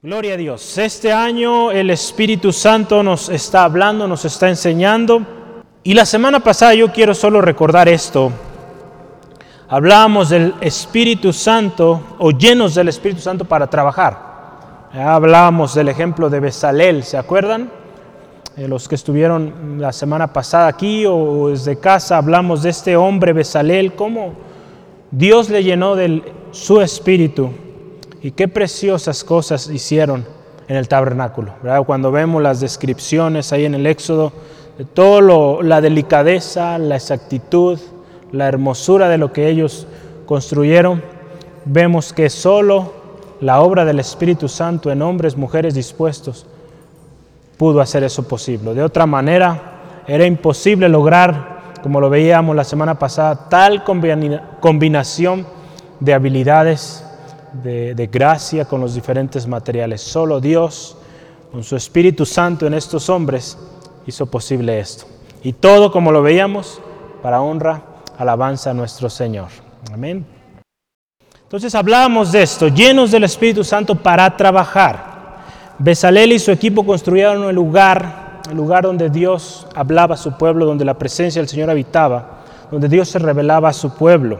Gloria a Dios. Este año el Espíritu Santo nos está hablando, nos está enseñando. Y la semana pasada yo quiero solo recordar esto. Hablábamos del Espíritu Santo o llenos del Espíritu Santo para trabajar. Hablábamos del ejemplo de Besalel, ¿se acuerdan? Eh, los que estuvieron la semana pasada aquí o desde casa, hablamos de este hombre Besalel, cómo Dios le llenó de su espíritu y qué preciosas cosas hicieron en el tabernáculo. Cuando vemos las descripciones ahí en el Éxodo, de toda la delicadeza, la exactitud, la hermosura de lo que ellos construyeron, vemos que solo la obra del Espíritu Santo en hombres, mujeres dispuestos, pudo hacer eso posible. De otra manera, era imposible lograr, como lo veíamos la semana pasada, tal combinación de habilidades de, gracia con los diferentes materiales. Solo Dios, con su Espíritu Santo en estos hombres, hizo posible esto. Y todo, como lo veíamos, para honra, alabanza a nuestro Señor. Amén. Entonces hablábamos de esto, llenos del Espíritu Santo para trabajar. Besalel y su equipo construyeron el lugar, el lugar donde Dios hablaba a su pueblo, donde la presencia del Señor habitaba, donde Dios se revelaba a su pueblo.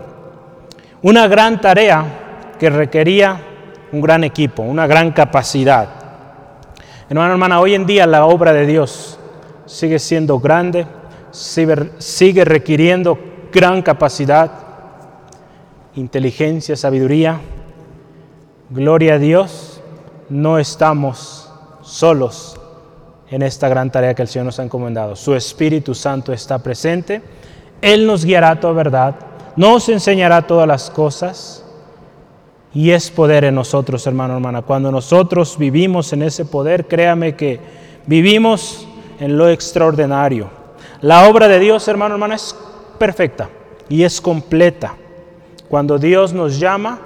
Una gran tarea que requería un gran equipo, una gran capacidad. Hermano, hermana, hoy en día la obra de Dios sigue siendo grande, sigue requiriendo gran capacidad, inteligencia, sabiduría. Gloria a Dios, no estamos solos en esta gran tarea que el Señor nos ha encomendado. Su Espíritu Santo está presente, Él nos guiará a toda verdad, nos enseñará todas las cosas y es poder en nosotros, hermano, hermana. Cuando nosotros vivimos en ese poder, créame que vivimos en lo extraordinario. La obra de Dios, hermano, hermana, es perfecta y es completa. Cuando Dios nos llama,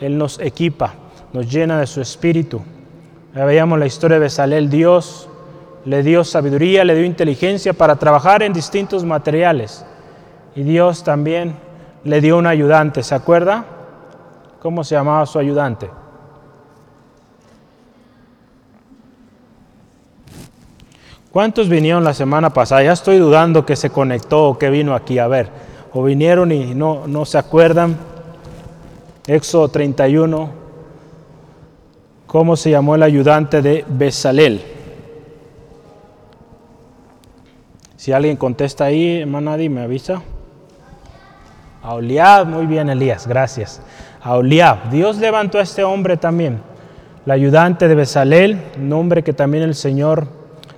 Él nos equipa, nos llena de su espíritu. Ya veíamos la historia de Besalel, Dios le dio sabiduría, le dio inteligencia para trabajar en distintos materiales. Y Dios también le dio un ayudante, ¿se acuerda? ¿Cómo se llamaba su ayudante? ¿Cuántos vinieron la semana pasada? Ya estoy dudando que se conectó o que vino aquí. A ver, o vinieron y no, no se acuerdan. Éxodo 31. ¿Cómo se llamó el ayudante de Besalel? Si alguien contesta ahí, hermana, me avisa. A muy bien Elías, gracias a. Dios levantó a este hombre también, el ayudante de Besalel, un hombre que también el Señor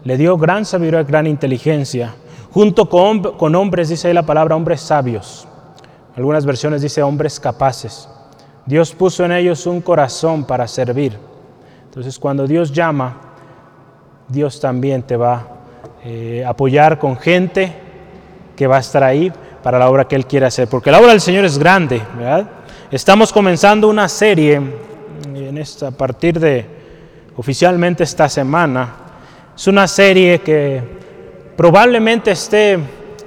le dio gran sabiduría, gran inteligencia, junto con, hombres, dice ahí la palabra, hombres sabios. Algunas versiones dice hombres capaces. Dios puso en ellos un corazón para servir. Entonces cuando Dios llama, Dios también te va a eh, apoyar con gente que va a estar ahí para la obra que Él quiere hacer. Porque la obra del Señor es grande, ¿verdad? Estamos comenzando una serie en esta, a partir de oficialmente esta semana. Es una serie que probablemente esté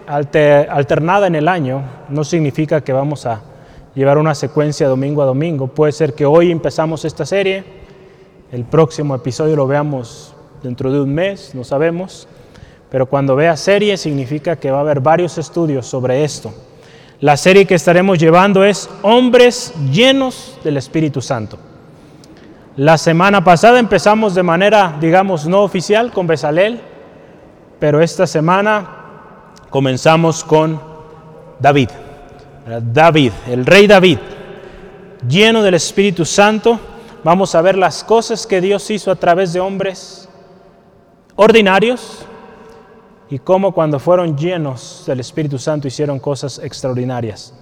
alternada en el año. No significa que vamos a llevar una secuencia domingo a domingo. Puede ser que hoy empezamos esta serie, el próximo episodio lo veamos dentro de un mes, no sabemos. Pero cuando vea serie significa que va a haber varios estudios sobre esto. La serie que estaremos llevando es Hombres llenos del Espíritu Santo. La semana pasada empezamos de manera, digamos, no oficial con Besalel, pero esta semana comenzamos con David. David, el rey David, lleno del Espíritu Santo. Vamos a ver las cosas que Dios hizo a través de hombres ordinarios, y cómo cuando fueron llenos del Espíritu Santo hicieron cosas extraordinarias.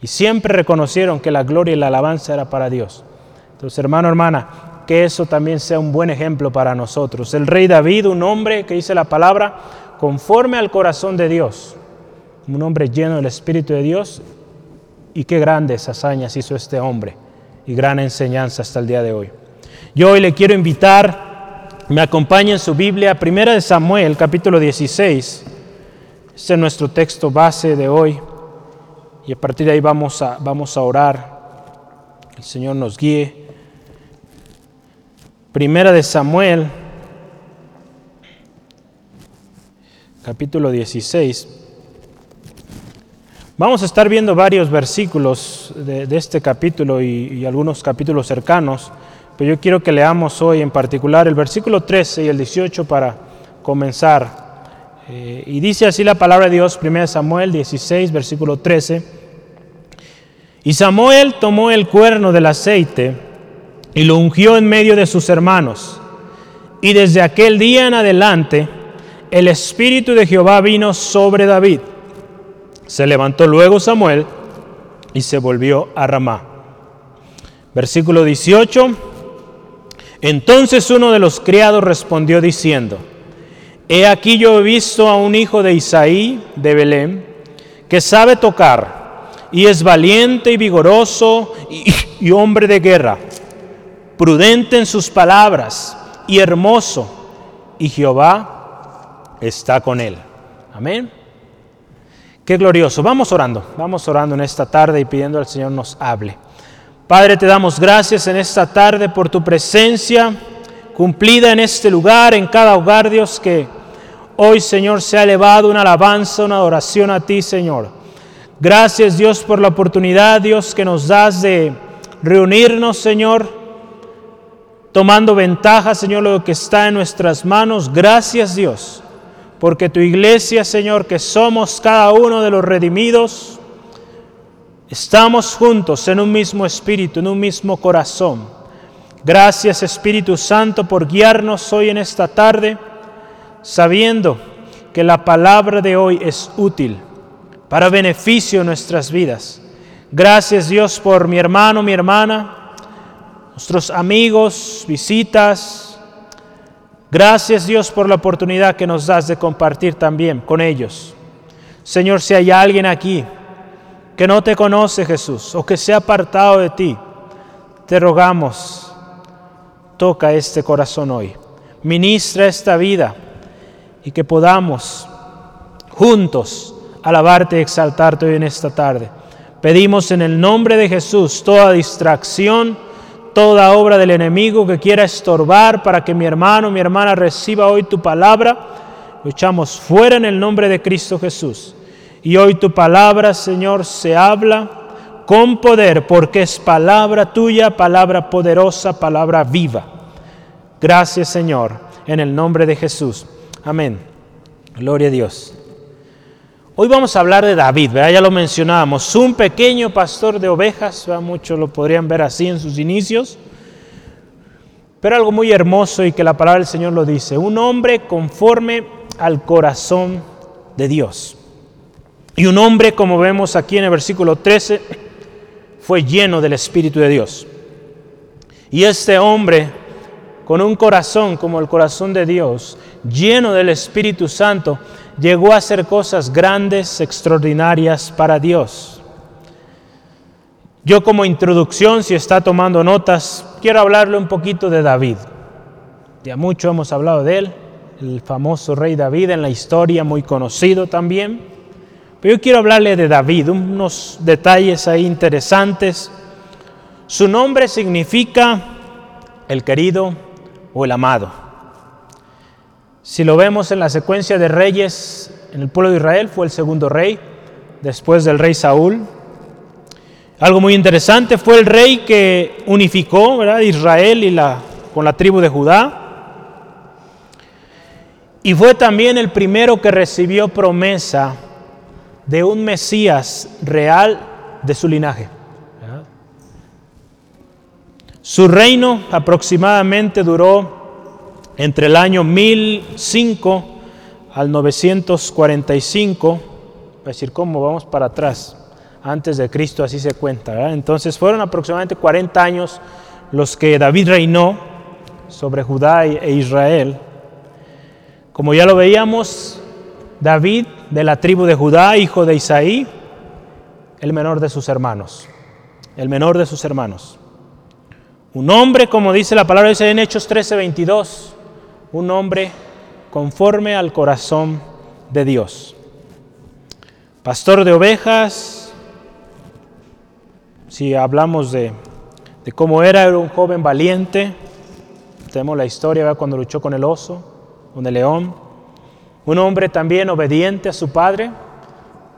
Y siempre reconocieron que la gloria y la alabanza era para Dios. Entonces, hermano, hermana, que eso también sea un buen ejemplo para nosotros. El rey David, un hombre que dice la palabra, conforme al corazón de Dios, un hombre lleno del Espíritu de Dios, y qué grandes hazañas hizo este hombre, y gran enseñanza hasta el día de hoy. Yo hoy le quiero invitar me acompaña en su Biblia, Primera de Samuel, capítulo 16. Este es nuestro texto base de hoy. Y a partir de ahí vamos a, vamos a orar. El Señor nos guíe. Primera de Samuel, capítulo 16. Vamos a estar viendo varios versículos de, este capítulo y, algunos capítulos cercanos, pero yo quiero que leamos hoy en particular el versículo 13 y el 18 para comenzar. Eh, y dice así la palabra de Dios, 1 Samuel 16, versículo 13. Y Samuel tomó el cuerno del aceite, y lo ungió en medio de sus hermanos. Y desde aquel día en adelante, el Espíritu de Jehová vino sobre David. Se levantó luego Samuel y se volvió a Ramá. Versículo 18. Entonces uno de los criados respondió diciendo, He aquí yo he visto a un hijo de Isaí de Belén, que sabe tocar, y es valiente y vigoroso y, hombre de guerra prudente en sus palabras y hermoso, y Jehová está con él. Amén. Qué glorioso. Vamos orando, vamos orando en esta tarde y pidiendo al Señor nos hable. Padre, te damos gracias en esta tarde por tu presencia cumplida en este lugar, en cada hogar, Dios, que hoy, Señor, se ha elevado una alabanza, una adoración a ti, Señor. Gracias, Dios, por la oportunidad, Dios, que nos das de reunirnos, Señor tomando ventaja, Señor, lo que está en nuestras manos. Gracias, Dios, porque tu iglesia, Señor, que somos cada uno de los redimidos, estamos juntos en un mismo espíritu, en un mismo corazón. Gracias, Espíritu Santo, por guiarnos hoy en esta tarde, sabiendo que la palabra de hoy es útil para beneficio de nuestras vidas. Gracias, Dios, por mi hermano, mi hermana nuestros amigos, visitas. Gracias Dios por la oportunidad que nos das de compartir también con ellos. Señor, si hay alguien aquí que no te conoce Jesús o que se ha apartado de ti, te rogamos, toca este corazón hoy, ministra esta vida y que podamos juntos alabarte y exaltarte hoy en esta tarde. Pedimos en el nombre de Jesús toda distracción, toda obra del enemigo que quiera estorbar para que mi hermano, mi hermana reciba hoy tu palabra, lo echamos fuera en el nombre de Cristo Jesús. Y hoy tu palabra, Señor, se habla con poder, porque es palabra tuya, palabra poderosa, palabra viva. Gracias, Señor, en el nombre de Jesús. Amén. Gloria a Dios. Hoy vamos a hablar de David, ya lo mencionábamos, un pequeño pastor de ovejas, muchos lo podrían ver así en sus inicios, pero algo muy hermoso y que la palabra del Señor lo dice, un hombre conforme al corazón de Dios. Y un hombre, como vemos aquí en el versículo 13, fue lleno del Espíritu de Dios. Y este hombre, con un corazón como el corazón de Dios, lleno del Espíritu Santo, llegó a hacer cosas grandes, extraordinarias para Dios. Yo como introducción, si está tomando notas, quiero hablarle un poquito de David. Ya mucho hemos hablado de él, el famoso rey David en la historia, muy conocido también. Pero yo quiero hablarle de David, unos detalles ahí interesantes. Su nombre significa el querido o el amado. Si lo vemos en la secuencia de reyes en el pueblo de Israel, fue el segundo rey, después del rey Saúl. Algo muy interesante, fue el rey que unificó. Israel y con la tribu de Judá. Y fue también el primero que recibió promesa de un Mesías real de su linaje. Su reino aproximadamente duró entre el año 1005 al 945, es decir, cómo vamos para atrás, antes de Cristo así se cuenta. Entonces fueron aproximadamente 40 años los que David reinó sobre Judá e Israel. Como ya lo veíamos, David de la tribu de Judá, hijo de Isaí, el menor de sus hermanos, el menor de sus hermanos. Un hombre, como dice la palabra, dice en Hechos 13, 22, un hombre conforme al corazón de Dios. Pastor de ovejas, si hablamos de, cómo era, era un joven valiente, tenemos la historia cuando luchó con el oso, con el león. Un hombre también obediente a su padre.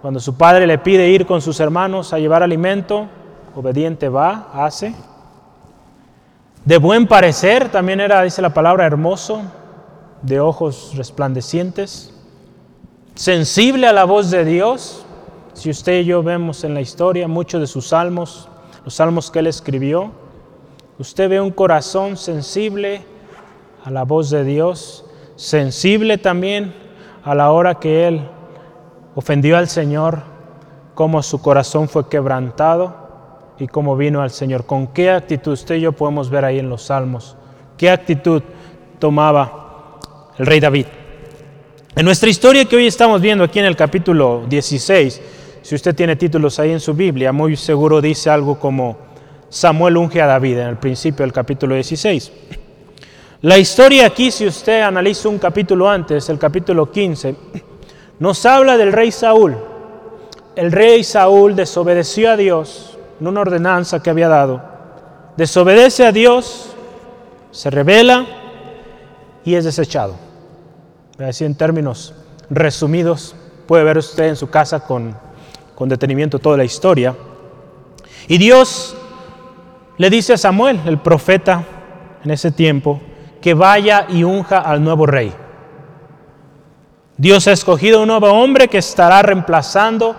Cuando su padre le pide ir con sus hermanos a llevar alimento, obediente va, hace. De buen parecer, también era, dice la palabra, hermoso, de ojos resplandecientes, sensible a la voz de Dios. Si usted y yo vemos en la historia muchos de sus salmos, los salmos que él escribió, usted ve un corazón sensible a la voz de Dios, sensible también a la hora que él ofendió al Señor, cómo su corazón fue quebrantado y cómo vino al Señor. ¿Con qué actitud usted y yo podemos ver ahí en los salmos? ¿Qué actitud tomaba el rey David? En nuestra historia que hoy estamos viendo aquí en el capítulo 16, si usted tiene títulos ahí en su Biblia, muy seguro dice algo como Samuel unge a David en el principio del capítulo 16. La historia aquí, si usted analiza un capítulo antes, el capítulo 15, nos habla del rey Saúl. El rey Saúl desobedeció a Dios en una ordenanza que había dado. Desobedece a Dios, se revela y es desechado. Así en términos resumidos, puede ver usted en su casa con, con detenimiento toda la historia. Y Dios le dice a Samuel, el profeta en ese tiempo, que vaya y unja al nuevo rey. Dios ha escogido un nuevo hombre que estará reemplazando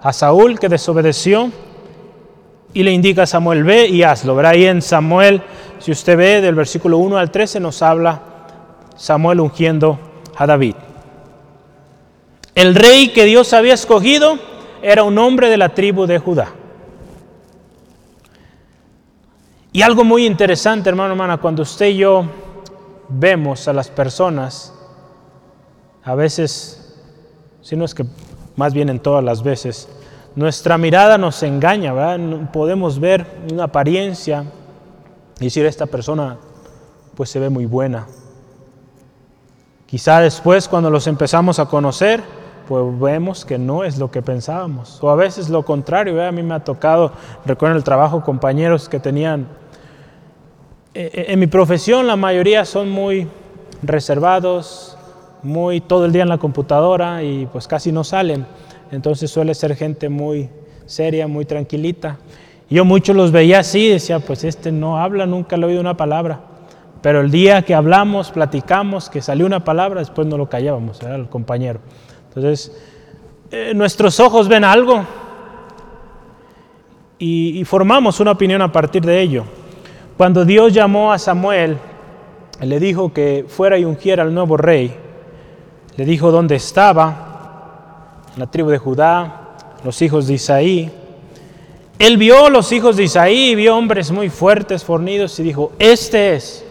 a Saúl que desobedeció y le indica a Samuel, ve y hazlo. Verá ahí en Samuel, si usted ve del versículo 1 al 13 nos habla Samuel ungiendo a David. El rey que Dios había escogido era un hombre de la tribu de Judá. Y algo muy interesante, hermano, hermana, cuando usted y yo vemos a las personas, a veces, si no es que más bien en todas las veces, nuestra mirada nos engaña, ¿verdad? Podemos ver una apariencia y decir, esta persona pues se ve muy buena. Quizá después cuando los empezamos a conocer, pues vemos que no es lo que pensábamos. O a veces lo contrario, a mí me ha tocado, recuerdo el trabajo, compañeros que tenían en mi profesión la mayoría son muy reservados, muy todo el día en la computadora y pues casi no salen. Entonces suele ser gente muy seria, muy tranquilita. Yo muchos los veía así, decía, pues este no habla, nunca le he oído una palabra. Pero el día que hablamos, platicamos, que salió una palabra, después no lo callábamos, era el compañero. Entonces, eh, nuestros ojos ven algo y formamos una opinión a partir de ello. Cuando Dios llamó a Samuel, le dijo que fuera y ungiera al nuevo rey, le dijo dónde estaba, la tribu de Judá, los hijos de Isaí. Él vio los hijos de Isaí, vio hombres muy fuertes, fornidos, y dijo, este es.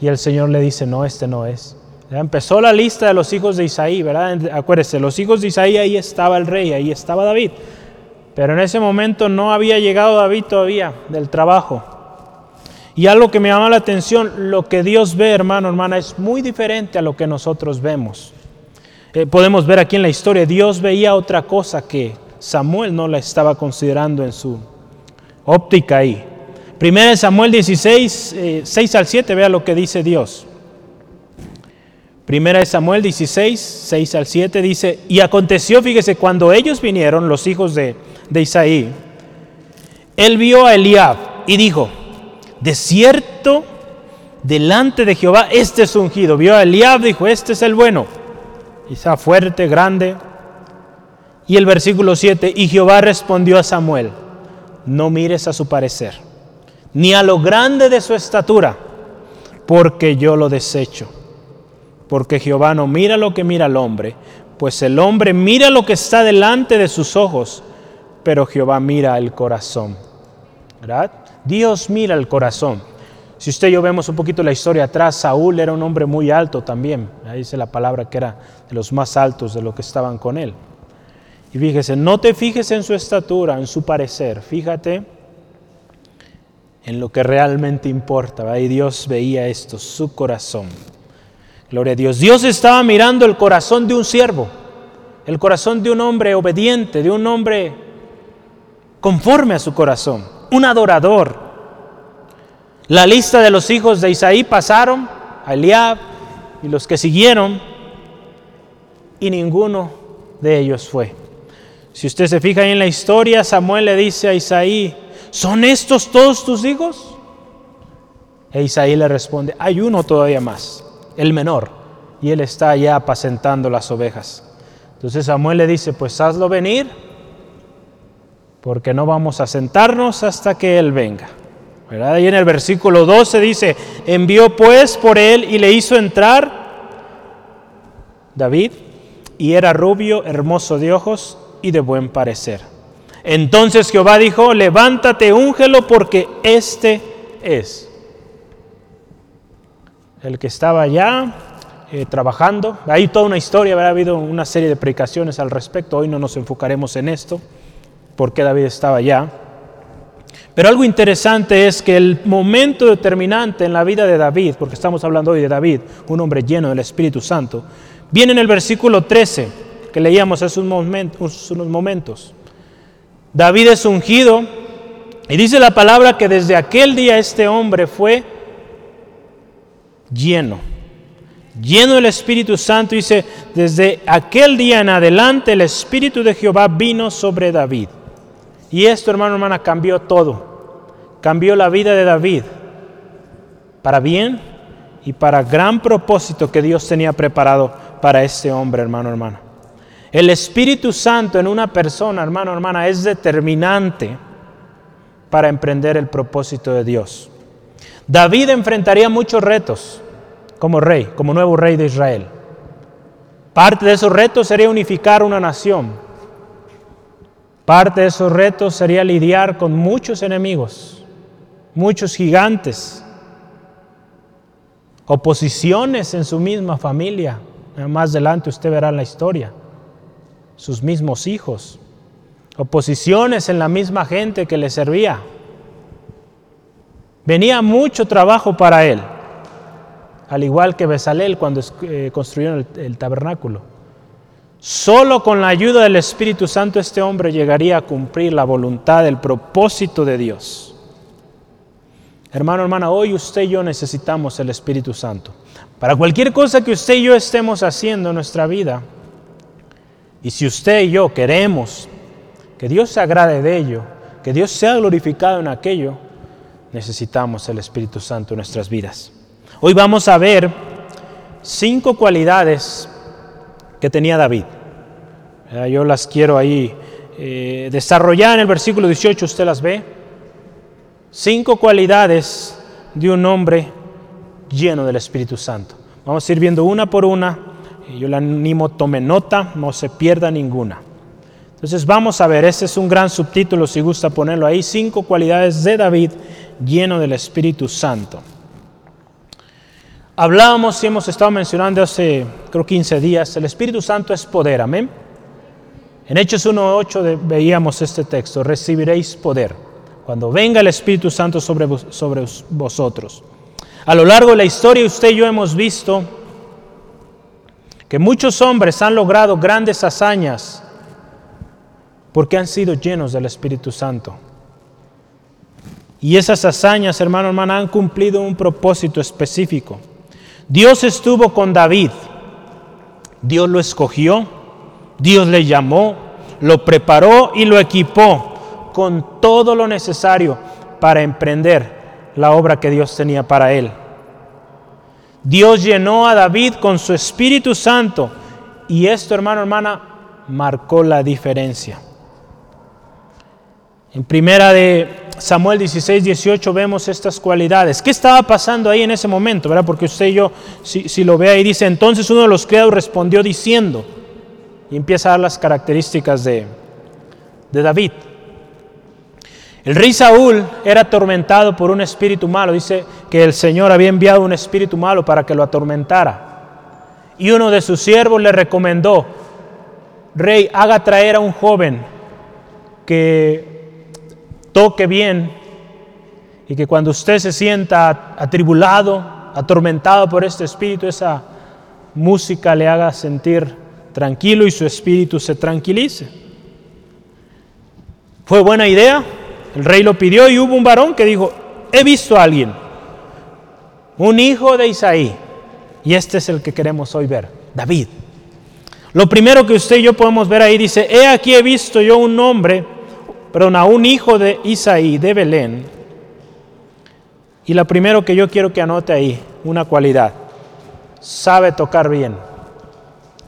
Y el Señor le dice, no, este no es. Ya empezó la lista de los hijos de Isaí, ¿verdad? Acuérdese, los hijos de Isaí, ahí estaba el rey, ahí estaba David. Pero en ese momento no había llegado David todavía del trabajo. Y algo que me llama la atención, lo que Dios ve, hermano, hermana, es muy diferente a lo que nosotros vemos. Eh, podemos ver aquí en la historia, Dios veía otra cosa que Samuel no la estaba considerando en su óptica ahí. Primera Samuel 16, 6 eh, al 7, vea lo que dice Dios. Primera de Samuel 16, 6 al 7 dice, y aconteció, fíjese, cuando ellos vinieron, los hijos de, de Isaí, él vio a Eliab y dijo, de cierto, delante de Jehová, este es ungido. Vio a Eliab, dijo, este es el bueno. Quizá fuerte, grande. Y el versículo 7, y Jehová respondió a Samuel, no mires a su parecer, ni a lo grande de su estatura, porque yo lo desecho. Porque Jehová no mira lo que mira el hombre, pues el hombre mira lo que está delante de sus ojos, pero Jehová mira el corazón. ¿Verdad? Dios mira el corazón. Si usted y yo vemos un poquito la historia atrás, Saúl era un hombre muy alto también. Ahí dice la palabra que era de los más altos de los que estaban con él. Y fíjese, no te fijes en su estatura, en su parecer, fíjate en lo que realmente importa. Y Dios veía esto, su corazón. Gloria a Dios. Dios estaba mirando el corazón de un siervo, el corazón de un hombre obediente, de un hombre conforme a su corazón, un adorador. La lista de los hijos de Isaí pasaron a Eliab y los que siguieron, y ninguno de ellos fue. Si usted se fija en la historia, Samuel le dice a Isaí, ¿son estos todos tus hijos? E Isaí le responde, hay uno todavía más, el menor, y él está allá apacentando las ovejas. Entonces Samuel le dice, pues hazlo venir, porque no vamos a sentarnos hasta que él venga. ¿verdad? Ahí en el versículo 12 dice, envió pues por él y le hizo entrar David, y era rubio, hermoso de ojos y de buen parecer. Entonces Jehová dijo, levántate, úngelo, porque este es. El que estaba allá eh, trabajando, hay toda una historia, ha habido una serie de predicaciones al respecto, hoy no nos enfocaremos en esto, porque David estaba allá. Pero algo interesante es que el momento determinante en la vida de David, porque estamos hablando hoy de David, un hombre lleno del Espíritu Santo, viene en el versículo 13 que leíamos hace unos momentos. David es ungido y dice la palabra que desde aquel día este hombre fue lleno, lleno del Espíritu Santo. Dice, desde aquel día en adelante el Espíritu de Jehová vino sobre David. Y esto, hermano, hermana, cambió todo. Cambió la vida de David para bien y para gran propósito que Dios tenía preparado para este hombre, hermano, hermana. El Espíritu Santo en una persona, hermano, hermana, es determinante para emprender el propósito de Dios. David enfrentaría muchos retos como rey, como nuevo rey de Israel. Parte de esos retos sería unificar una nación, Parte de esos retos sería lidiar con muchos enemigos, muchos gigantes, oposiciones en su misma familia. Más adelante usted verá la historia. Sus mismos hijos, oposiciones en la misma gente que le servía. Venía mucho trabajo para él, al igual que Besalel cuando eh, construyeron el tabernáculo. Solo con la ayuda del Espíritu Santo este hombre llegaría a cumplir la voluntad, el propósito de Dios. Hermano, hermana, hoy usted y yo necesitamos el Espíritu Santo. Para cualquier cosa que usted y yo estemos haciendo en nuestra vida, y si usted y yo queremos que Dios se agrade de ello, que Dios sea glorificado en aquello, necesitamos el Espíritu Santo en nuestras vidas. Hoy vamos a ver cinco cualidades que tenía David. Yo las quiero ahí eh, desarrollar en el versículo 18, usted las ve. Cinco cualidades de un hombre lleno del Espíritu Santo. Vamos a ir viendo una por una. Yo le animo, tome nota, no se pierda ninguna. Entonces vamos a ver, este es un gran subtítulo si gusta ponerlo ahí, cinco cualidades de David lleno del Espíritu Santo. Hablábamos y hemos estado mencionando hace, creo, 15 días, el Espíritu Santo es poder, amén. En Hechos 1.8 veíamos este texto, recibiréis poder cuando venga el Espíritu Santo sobre, sobre vosotros. A lo largo de la historia usted y yo hemos visto que muchos hombres han logrado grandes hazañas porque han sido llenos del Espíritu Santo. Y esas hazañas, hermano, hermana, han cumplido un propósito específico. Dios estuvo con David, Dios lo escogió, Dios le llamó, lo preparó y lo equipó con todo lo necesario para emprender la obra que Dios tenía para él. Dios llenó a David con su Espíritu Santo y esto, hermano, hermana, marcó la diferencia. En primera de Samuel 16, 18 vemos estas cualidades. ¿Qué estaba pasando ahí en ese momento? ¿verdad? Porque usted y yo, si, lo ve ahí, dice, entonces uno de los criados respondió diciendo, y empieza a dar las características de, de David. El rey Saúl era atormentado por un espíritu malo. Dice que el Señor había enviado un espíritu malo para que lo atormentara. Y uno de sus siervos le recomendó, rey, haga traer a un joven que toque bien y que cuando usted se sienta atribulado, atormentado por este espíritu, esa música le haga sentir tranquilo y su espíritu se tranquilice. Fue buena idea, el rey lo pidió y hubo un varón que dijo, he visto a alguien un hijo de Isaí. Y este es el que queremos hoy ver, David. Lo primero que usted y yo podemos ver ahí dice, he aquí he visto yo un hombre, perdón, a un hijo de Isaí, de Belén. Y lo primero que yo quiero que anote ahí, una cualidad, sabe tocar bien.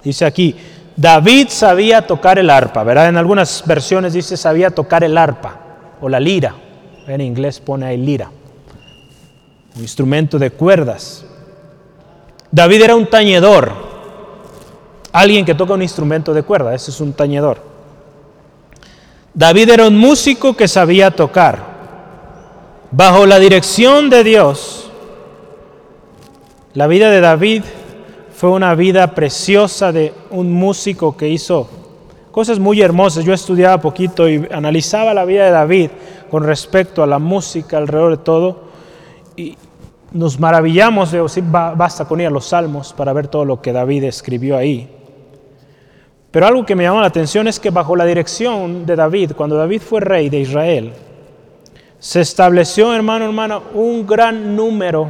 Dice aquí, David sabía tocar el arpa, ¿verdad? En algunas versiones dice sabía tocar el arpa o la lira. En inglés pone ahí lira, un instrumento de cuerdas. David era un tañedor, alguien que toca un instrumento de cuerda, ese es un tañedor. David era un músico que sabía tocar. Bajo la dirección de Dios, la vida de David fue una vida preciosa de un músico que hizo cosas muy hermosas. Yo estudiaba poquito y analizaba la vida de David con respecto a la música alrededor de todo y nos maravillamos de, basta con ir a los salmos para ver todo lo que David escribió ahí. Pero algo que me llamó la atención es que bajo la dirección de David, cuando David fue rey de Israel, se estableció, hermano, hermana, un gran número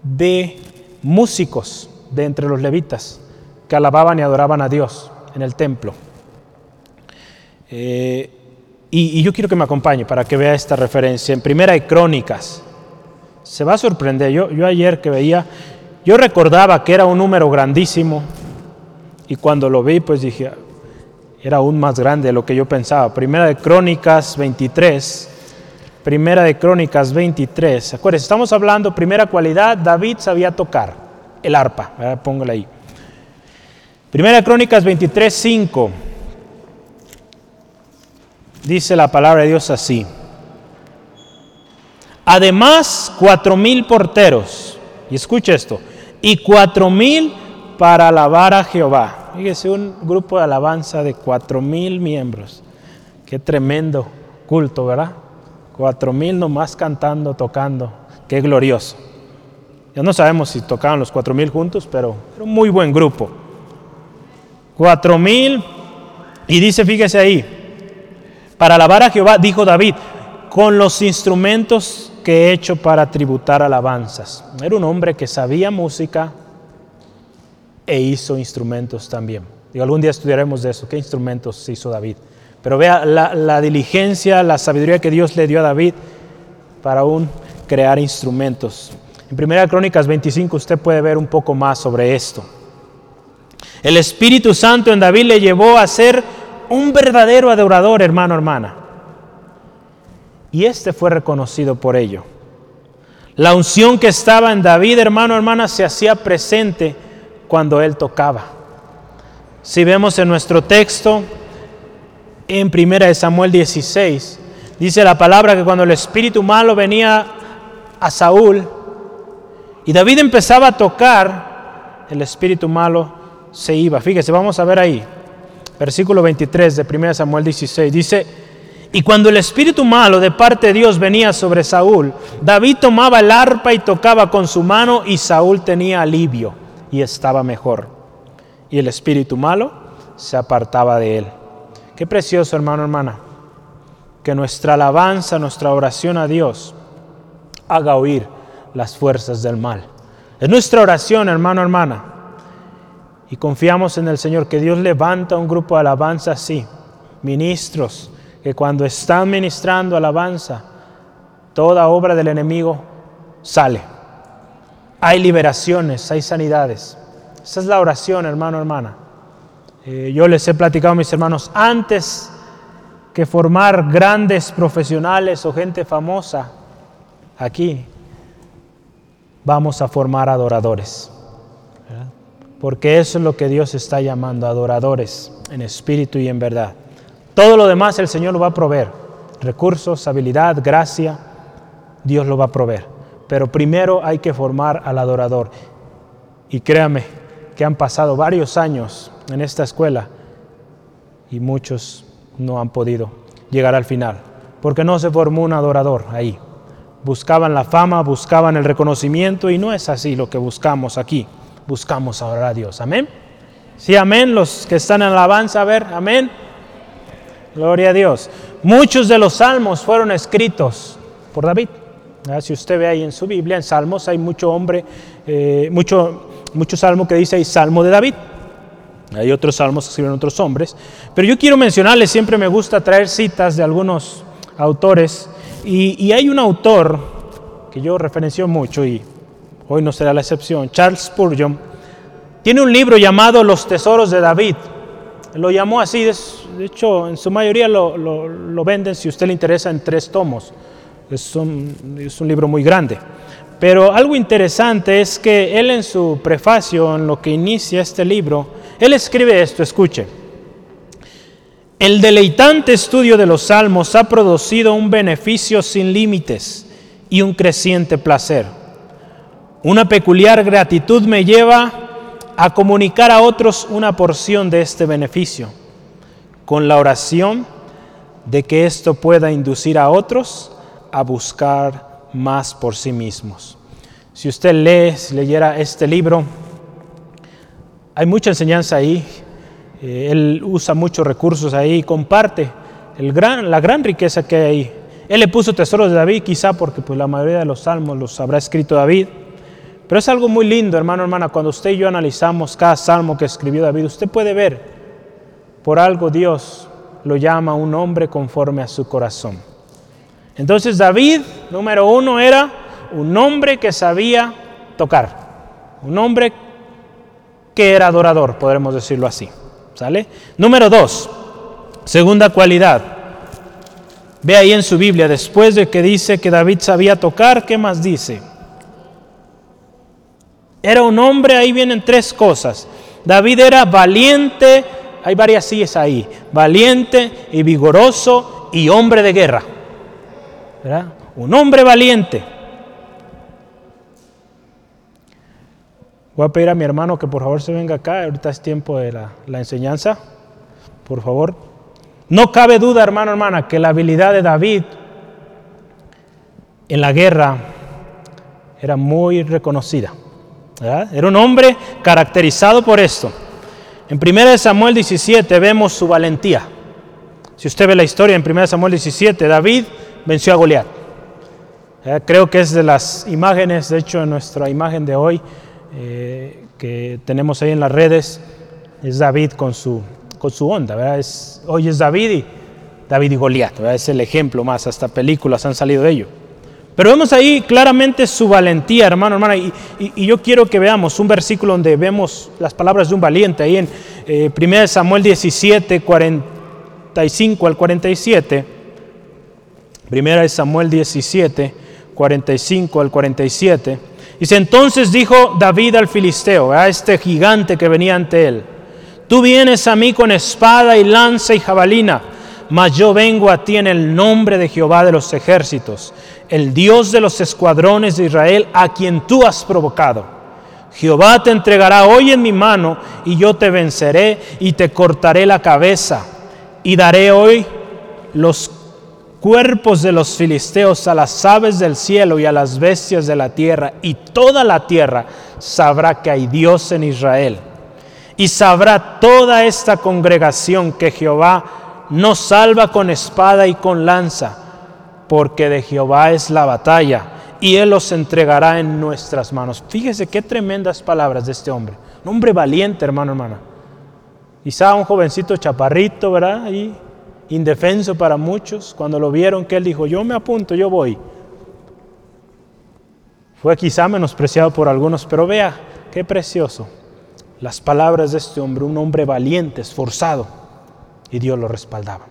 de músicos de entre los levitas que alababan y adoraban a Dios en el templo. Eh, y, yo quiero que me acompañe para que vea esta referencia. En Primera hay Crónicas. Se va a sorprender. Yo, yo ayer que veía, yo recordaba que era un número grandísimo. Y cuando lo vi, pues dije, era aún más grande de lo que yo pensaba. Primera de Crónicas 23 Primera de Crónicas 23. Acuérdense, estamos hablando, primera cualidad, David sabía tocar el arpa. Póngala ahí. Primera de Crónicas 23, 5. Dice la palabra de Dios así. Además, cuatro mil porteros. Y escucha esto. Y cuatro mil para alabar a Jehová. Fíjese, un grupo de alabanza de cuatro mil miembros. Qué tremendo culto, ¿verdad? Cuatro mil nomás cantando, tocando. Qué glorioso. Ya no sabemos si tocaban los cuatro mil juntos, pero era un muy buen grupo. Cuatro mil. Y dice, fíjese ahí, para alabar a Jehová, dijo David, con los instrumentos que he hecho para tributar alabanzas. Era un hombre que sabía música e hizo instrumentos también. Y algún día estudiaremos de eso, qué instrumentos hizo David. Pero vea la, diligencia, la sabiduría que Dios le dio a David para aún crear instrumentos. En 1 Crónicas 25 usted puede ver un poco más sobre esto. El Espíritu Santo en David le llevó a ser un verdadero adorador, hermano, hermana. Y este fue reconocido por ello. La unción que estaba en David, hermano, hermana, se hacía presente cuando él tocaba. Si vemos en nuestro texto, en primera de Samuel 16. Dice la palabra que cuando el espíritu malo venía a Saúl y David empezaba a tocar, el espíritu malo se iba. Fíjese, vamos a ver ahí. Versículo 23 de 1 Samuel 16. Dice, y cuando el espíritu malo de parte de Dios venía sobre Saúl, David tomaba el arpa y tocaba con su mano y Saúl tenía alivio y estaba mejor. Y el espíritu malo se apartaba de él. Qué precioso, hermano, hermana, que nuestra alabanza, nuestra oración a Dios haga oír las fuerzas del mal. Es nuestra oración, hermano, hermana. Y confiamos en el Señor, que Dios levanta un grupo de alabanza así, ministros, que cuando están ministrando alabanza, toda obra del enemigo sale. Hay liberaciones, hay sanidades. Esa es la oración, hermano, hermana. Eh, yo les he platicado a mis hermanos, antes que formar grandes profesionales o gente famosa aquí, vamos a formar adoradores. Porque eso es lo que Dios está llamando, adoradores en espíritu y en verdad. Todo lo demás el Señor lo va a proveer. Recursos, habilidad, gracia, Dios lo va a proveer. Pero primero hay que formar al adorador. Y créame que han pasado varios años en esta escuela y muchos no han podido llegar al final, porque no se formó un adorador ahí. Buscaban la fama, buscaban el reconocimiento y no es así lo que buscamos aquí. Buscamos adorar a Dios. Amén. Sí, amén. Los que están en alabanza, a ver, amén. Gloria a Dios. Muchos de los salmos fueron escritos por David. Si usted ve ahí en su Biblia, en Salmos, hay mucho hombre, eh, mucho, mucho salmo que dice ahí Salmo de David. Hay otros salmos que escriben otros hombres. Pero yo quiero mencionarles, siempre me gusta traer citas de algunos autores. Y, hay un autor que yo referencio mucho y hoy no será la excepción, Charles Spurgeon. Tiene un libro llamado Los Tesoros de David. Lo llamó así, de hecho en su mayoría lo, lo, venden si usted le interesa en tres tomos. Es un, libro muy grande. Pero algo interesante es que él en su prefacio, en lo que inicia este libro, él escribe esto, escuche. El deleitante estudio de los salmos ha producido un beneficio sin límites y un creciente placer. Una peculiar gratitud me lleva a comunicar a otros una porción de este beneficio, con la oración de que esto pueda inducir a otros a buscar más por sí mismos. Si usted lee, si leyera este libro, hay mucha enseñanza ahí. Eh, él usa muchos recursos ahí y comparte la gran riqueza que hay ahí. Él le puso tesoros de David, quizá porque pues, la mayoría de los salmos los habrá escrito David. Pero es algo muy lindo, hermano, hermana, cuando usted y yo analizamos cada salmo que escribió David, usted puede ver, por algo Dios lo llama un hombre conforme a su corazón. Entonces David, número uno, era un hombre que sabía tocar, un hombre que era adorador, podremos decirlo así. ¿Sale? Número dos, segunda cualidad. Ve ahí en su Biblia, después de que dice que David sabía tocar, ¿qué más dice? Era un hombre, ahí vienen tres cosas. David era valiente, hay varias sillas ahí, valiente y vigoroso y hombre de guerra. Un hombre valiente. Voy a pedir a mi hermano que por favor se venga acá, ahorita es tiempo de la, la enseñanza, por favor. No cabe duda, hermano, hermana, que la habilidad de David en la guerra era muy reconocida. Era un hombre caracterizado por esto. En 1 Samuel 17 vemos su valentía. Si usted ve la historia en 1 Samuel 17, David venció a Goliat. Creo que es de las imágenes, de hecho nuestra imagen de hoy eh, que tenemos ahí en las redes, es David con su, con su onda. Es, hoy es David y David y Goliat. Es el ejemplo más, hasta películas han salido de ello. Pero vemos ahí claramente su valentía, hermano, hermana, y, yo quiero que veamos un versículo donde vemos las palabras de un valiente, ahí en eh, 1 Samuel 17, 45 al 47. 1 Samuel 17, 45 al 47. Dice, entonces dijo David al filisteo, a este gigante que venía ante él, tú vienes a mí con espada y lanza y jabalina, mas yo vengo a ti en el nombre de Jehová de los ejércitos, el Dios de los escuadrones de Israel, a quien tú has provocado. Jehová te entregará hoy en mi mano y yo te venceré y te cortaré la cabeza y daré hoy los cuerpos de los filisteos a las aves del cielo y a las bestias de la tierra y toda la tierra sabrá que hay Dios en Israel. Y sabrá toda esta congregación que Jehová no salva con espada y con lanza, porque de Jehová es la batalla, y Él los entregará en nuestras manos. Fíjese qué tremendas palabras de este hombre. Un hombre valiente, hermano, hermana. Quizá un jovencito chaparrito, ¿verdad? Y indefenso para muchos. Cuando lo vieron que él dijo, yo me apunto, yo voy. Fue quizá menospreciado por algunos, pero vea, qué precioso. Las palabras de este hombre, un hombre valiente, esforzado y Dios lo respaldaba.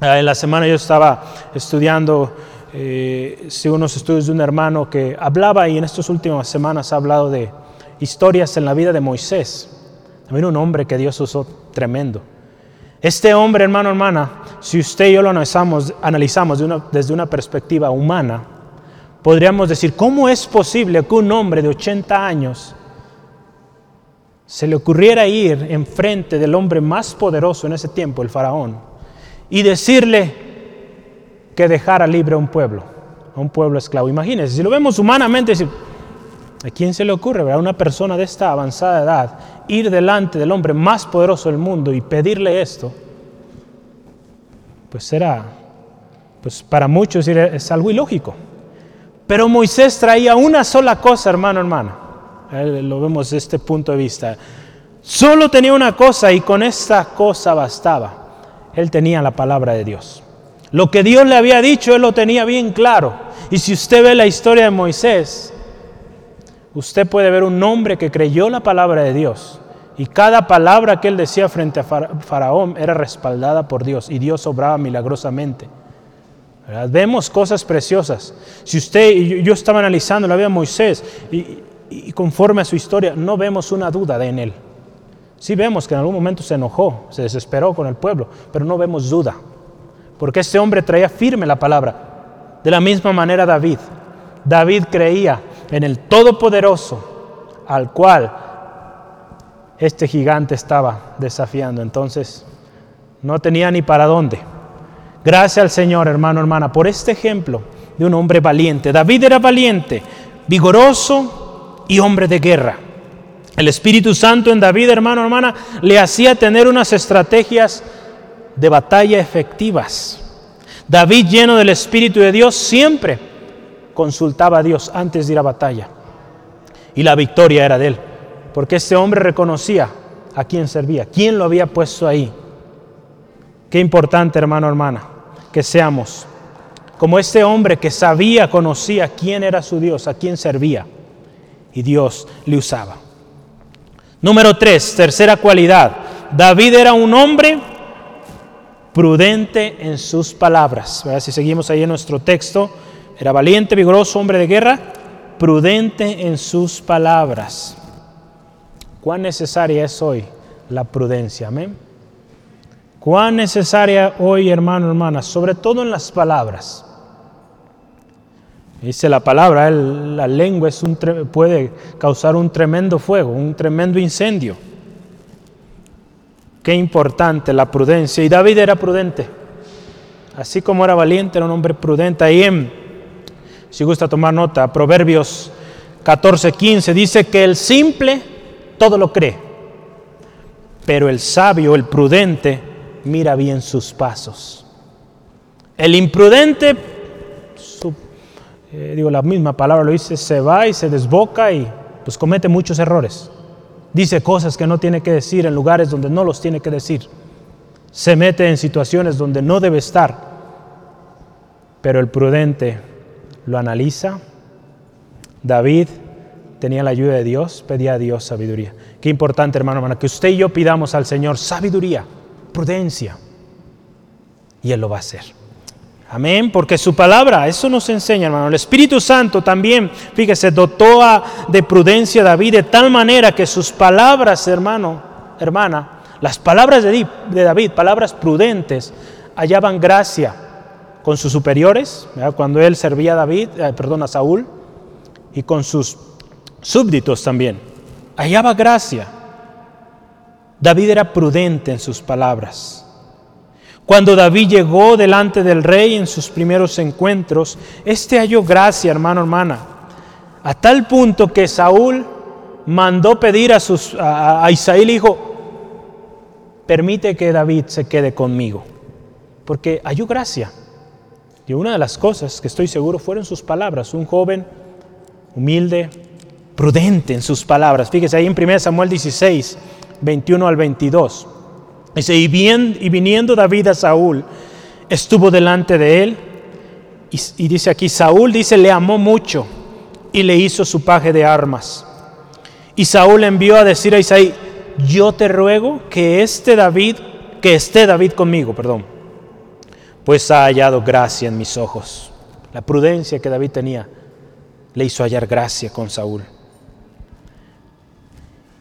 Ah, en la semana yo estaba estudiando eh, unos estudios de un hermano que hablaba y en estas últimas semanas ha hablado de historias en la vida de Moisés. También un hombre que Dios usó tremendo. Este hombre, hermano, hermana, si usted y yo lo analizamos, analizamos desde una perspectiva humana, podríamos decir, ¿cómo es posible que un hombre de 80 años se le ocurriera ir enfrente del hombre más poderoso en ese tiempo, el faraón, y decirle que dejara libre a un pueblo, a un pueblo esclavo. Imagínense, si lo vemos humanamente, ¿a quién se le ocurre a una persona de esta avanzada edad ir delante del hombre más poderoso del mundo y pedirle esto? Pues será, pues para muchos es algo ilógico. Pero Moisés traía una sola cosa, hermano, hermana. Lo vemos desde este punto de vista. Solo tenía una cosa y con esta cosa bastaba. Él tenía la palabra de Dios. Lo que Dios le había dicho, él lo tenía bien claro. Y si usted ve la historia de Moisés, usted puede ver un hombre que creyó la palabra de Dios. Y cada palabra que él decía frente a Faraón era respaldada por Dios y Dios obraba milagrosamente. Vemos cosas preciosas. Si usted, yo estaba analizando la vida de Moisés y, conforme a su historia, no vemos una duda en él. Sí vemos que en algún momento se enojó, se desesperó con el pueblo, pero no vemos duda, porque este hombre traía firme la palabra. De la misma manera David. David creía en el Todopoderoso, al cual este gigante estaba desafiando. Entonces, no tenía ni para dónde. Gracias al Señor, hermano, hermana, por este ejemplo de un hombre valiente. David era valiente, vigoroso y hombre de guerra. El Espíritu Santo en David, hermano, hermana, le hacía tener unas estrategias de batalla efectivas. David, lleno del Espíritu de Dios, siempre consultaba a Dios antes de ir a batalla. Y la victoria era de él, porque este hombre reconocía a quién servía, quién lo había puesto ahí. Qué importante, hermano, hermana, que seamos como este hombre que sabía, conocía quién era su Dios, a quién servía, y Dios le usaba. Número tres, tercera cualidad. David era un hombre prudente en sus palabras. Si seguimos ahí en nuestro texto, era valiente, vigoroso, hombre de guerra, prudente en sus palabras. ¿Cuán necesaria es hoy la prudencia? Amén. ¿Cuán necesaria hoy, hermano, hermana? Sobre todo en las palabras. Dice la palabra, la lengua es puede causar un tremendo fuego, un tremendo incendio. Qué importante la prudencia. Y David era prudente. Así como era valiente, era un hombre prudente. Ahí en, si gusta tomar nota, Proverbios 14, 15 dice que el simple todo lo cree, pero el sabio, el prudente, mira bien sus pasos. El imprudente eh, digo la misma palabra lo dice, se va y se desboca y pues comete muchos errores. Dice cosas que no tiene que decir en lugares donde no los tiene que decir. Se mete en situaciones donde no debe estar. Pero el prudente lo analiza. David tenía la ayuda de Dios, pedía a Dios sabiduría. Qué importante, hermano, hermana, que usted y yo pidamos al Señor sabiduría, prudencia. Y Él lo va a hacer. Amén, porque su palabra, eso nos enseña, hermano. El Espíritu Santo también, fíjese, dotó de prudencia a David de tal manera que sus palabras, hermano, hermana, las palabras de David, palabras prudentes, hallaban gracia con sus superiores, cuando él servía a David, eh, perdón, a Saúl, y con sus súbditos también. Hallaba gracia. David era prudente en sus palabras. Cuando David llegó delante del rey en sus primeros encuentros, este halló gracia, hermano, hermana, a tal punto que Saúl mandó pedir a, sus, a, Isaí y dijo, permite que David se quede conmigo, porque halló gracia. Y una de las cosas que estoy seguro fueron sus palabras, un joven humilde, prudente en sus palabras. Fíjese ahí en 1 Samuel 16, 21 al 22. Dice, y, bien, y viniendo David a Saúl, estuvo delante de él. Y, dice aquí, Saúl dice, le amó mucho y le hizo su paje de armas. Y Saúl envió a decir a Isaí, yo te ruego que este David, que esté David conmigo, perdón, pues ha hallado gracia en mis ojos. La prudencia que David tenía le hizo hallar gracia con Saúl.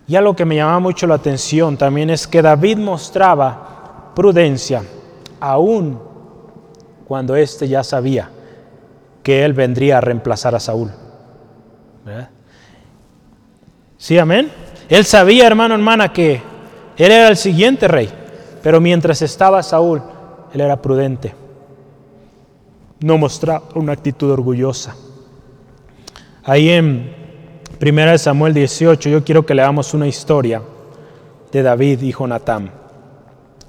Y algo que me llamaba mucho la atención también es que David mostraba prudencia, aún cuando éste ya sabía que él vendría a reemplazar a Saúl. Sí, amén. Él sabía, hermano, hermana, que él era el siguiente rey, pero mientras estaba Saúl, él era prudente. No mostraba una actitud orgullosa. Ahí en Primera de Samuel 18, yo quiero que leamos una historia de David y Jonatán.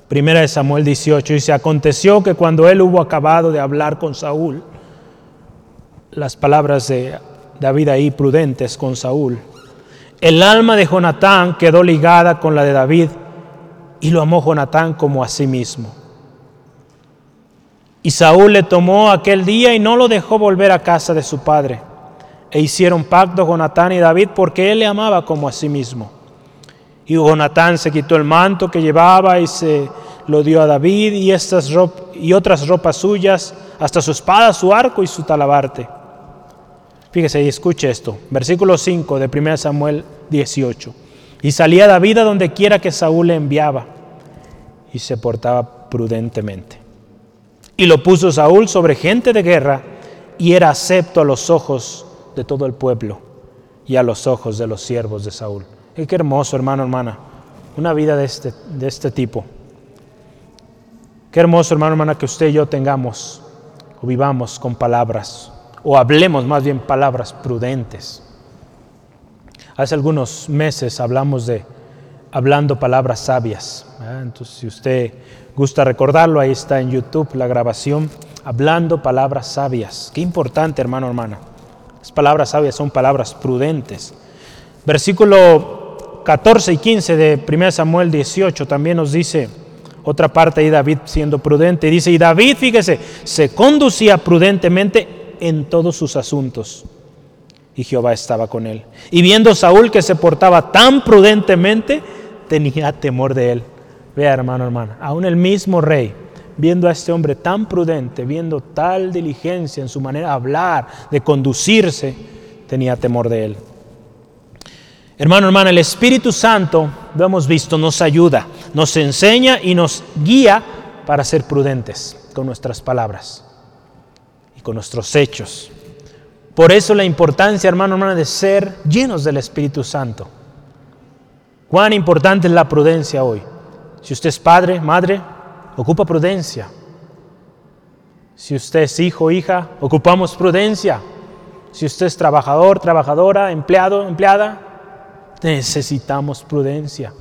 Primera de Samuel 18 dice, aconteció que cuando él hubo acabado de hablar con Saúl, las palabras de David ahí prudentes con Saúl. El alma de Jonatán quedó ligada con la de David y lo amó Jonatán como a sí mismo. Y Saúl le tomó aquel día y no lo dejó volver a casa de su padre. E hicieron pacto Jonatán y David porque él le amaba como a sí mismo. Y Jonatán se quitó el manto que llevaba y se lo dio a David y, estas y otras ropas suyas, hasta su espada, su arco y su talabarte. Fíjese y escuche esto. Versículo 5 de 1 Samuel 18. Y salía David a donde quiera que Saúl le enviaba y se portaba prudentemente. Y lo puso Saúl sobre gente de guerra y era acepto a los ojos de todo el pueblo y a los ojos de los siervos de Saúl. qué hermoso, hermano, hermana, una vida de este, de este tipo. Qué hermoso, hermano, hermana, que usted y yo tengamos o vivamos con palabras, o hablemos más bien palabras prudentes. Hace algunos meses hablamos de hablando palabras sabias. Entonces, si usted gusta recordarlo, ahí está en YouTube la grabación, hablando palabras sabias. Qué importante, hermano, hermana. Las palabras sabias son palabras prudentes. Versículo 14 y 15 de 1 Samuel 18 también nos dice, otra parte ahí David siendo prudente, dice, y David, fíjese, se conducía prudentemente en todos sus asuntos. Y Jehová estaba con él. Y viendo Saúl que se portaba tan prudentemente, tenía temor de él. Vea, hermano, hermana, aún el mismo rey, viendo a este hombre tan prudente, viendo tal diligencia en su manera de hablar, de conducirse, tenía temor de él. Hermano, hermana, el Espíritu Santo, lo hemos visto, nos ayuda, nos enseña y nos guía para ser prudentes con nuestras palabras y con nuestros hechos. Por eso la importancia, hermano, hermana, de ser llenos del Espíritu Santo. Cuán importante es la prudencia hoy. Si usted es padre, madre, ocupa prudencia. Si usted es hijo, hija, ocupamos prudencia. Si usted es trabajador, trabajadora, empleado, empleada, necesitamos prudencia.